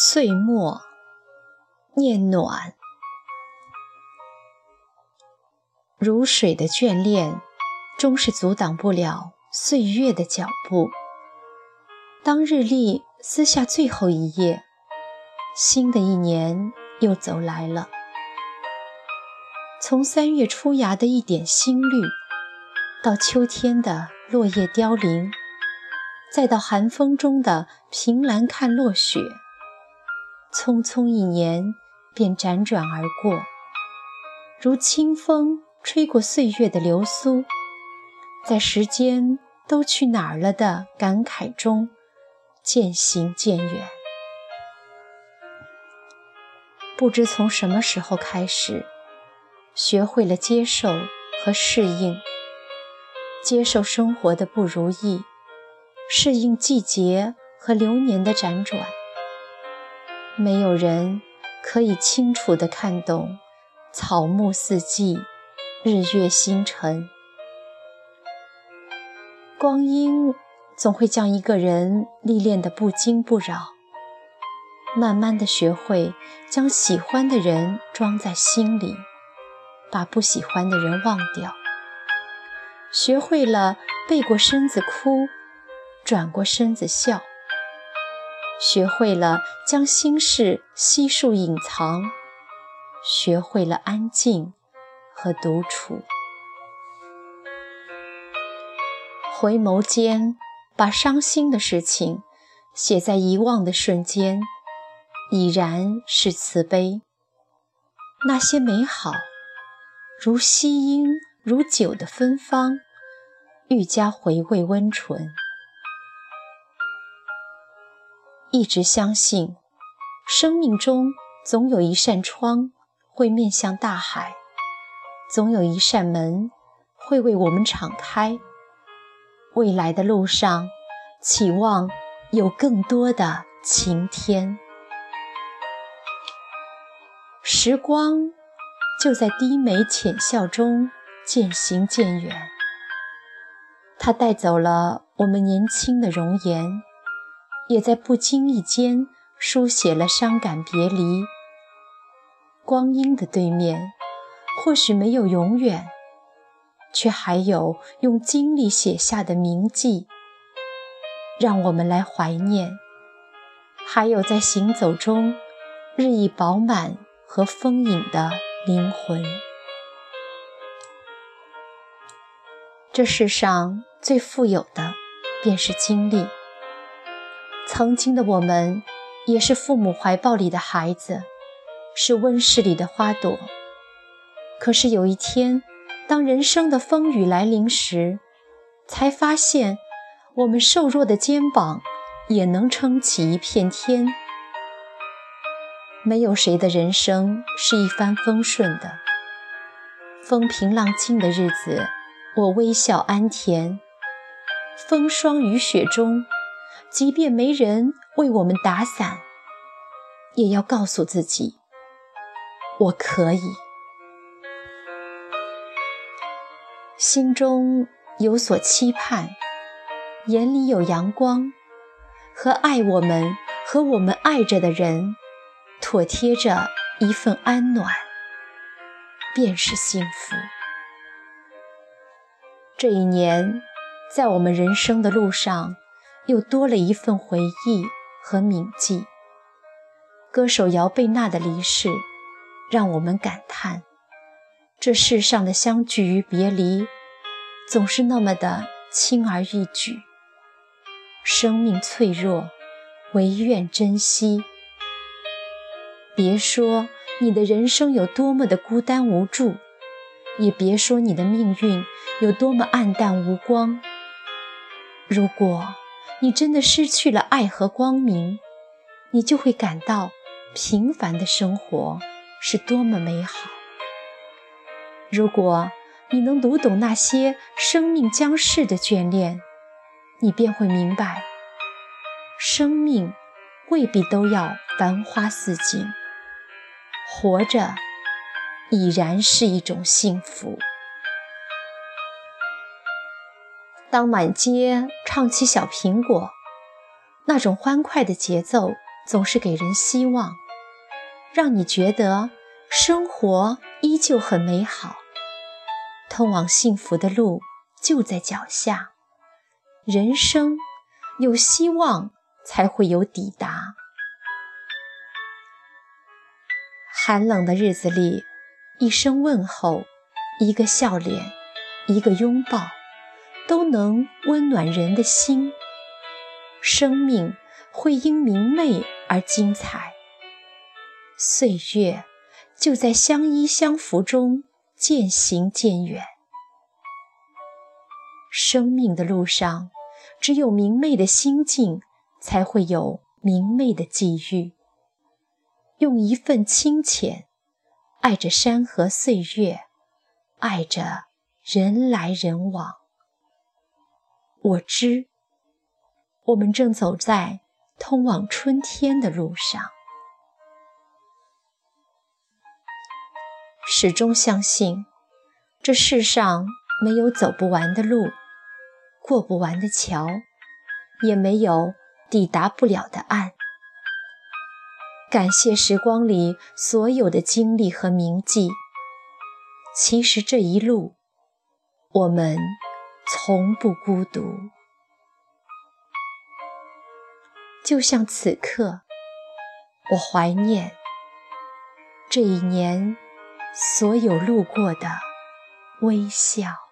岁末念暖，如水的眷恋，终是阻挡不了岁月的脚步。当日历撕下最后一页，新的一年又走来了。从三月初芽的一点新绿，到秋天的落叶凋零，再到寒风中的凭栏看落雪。匆匆一年，便辗转而过，如清风吹过岁月的流苏，在时间都去哪儿了的感慨中，渐行渐远。不知从什么时候开始，学会了接受和适应，接受生活的不如意，适应季节和流年的辗转。没有人可以清楚地看懂草木四季、日月星辰。光阴总会将一个人历练得不惊不扰，慢慢的学会将喜欢的人装在心里，把不喜欢的人忘掉。学会了背过身子哭，转过身子笑。学会了将心事悉数隐藏，学会了安静和独处。回眸间，把伤心的事情写在遗忘的瞬间，已然是慈悲。那些美好，如夕阴，如酒的芬芳，愈加回味温醇。一直相信，生命中总有一扇窗会面向大海，总有一扇门会为我们敞开。未来的路上，期望有更多的晴天。时光就在低眉浅笑中渐行渐远，它带走了我们年轻的容颜。也在不经意间书写了伤感别离。光阴的对面，或许没有永远，却还有用经历写下的铭记，让我们来怀念。还有在行走中日益饱满和丰盈的灵魂。这世上最富有的，便是经历。曾经的我们，也是父母怀抱里的孩子，是温室里的花朵。可是有一天，当人生的风雨来临时，才发现，我们瘦弱的肩膀也能撑起一片天。没有谁的人生是一帆风顺的。风平浪静的日子，我微笑安恬；风霜雨雪中。即便没人为我们打伞，也要告诉自己：我可以。心中有所期盼，眼里有阳光，和爱我们和我们爱着的人，妥贴着一份安暖，便是幸福。这一年，在我们人生的路上。又多了一份回忆和铭记。歌手姚贝娜的离世，让我们感叹：这世上的相聚与别离，总是那么的轻而易举。生命脆弱，唯愿珍惜。别说你的人生有多么的孤单无助，也别说你的命运有多么暗淡无光。如果，你真的失去了爱和光明，你就会感到平凡的生活是多么美好。如果你能读懂那些生命将逝的眷恋，你便会明白，生命未必都要繁花似锦，活着已然是一种幸福。当满街唱起《小苹果》，那种欢快的节奏总是给人希望，让你觉得生活依旧很美好，通往幸福的路就在脚下。人生有希望，才会有抵达。寒冷的日子里，一声问候，一个笑脸，一个拥抱，都能温暖人的心。生命会因明媚而精彩，岁月就在相依相扶中渐行渐远。生命的路上，只有明媚的心境，才会有明媚的际遇。用一份清浅，爱着山河岁月，爱着人来人往。我知，我们正走在通往春天的路上。始终相信，这世上没有走不完的路，过不完的桥，也没有抵达不了的岸。感谢时光里所有的经历和铭记。其实这一路，我们从不孤独。就像此刻，我怀念这一年所有路过的微笑。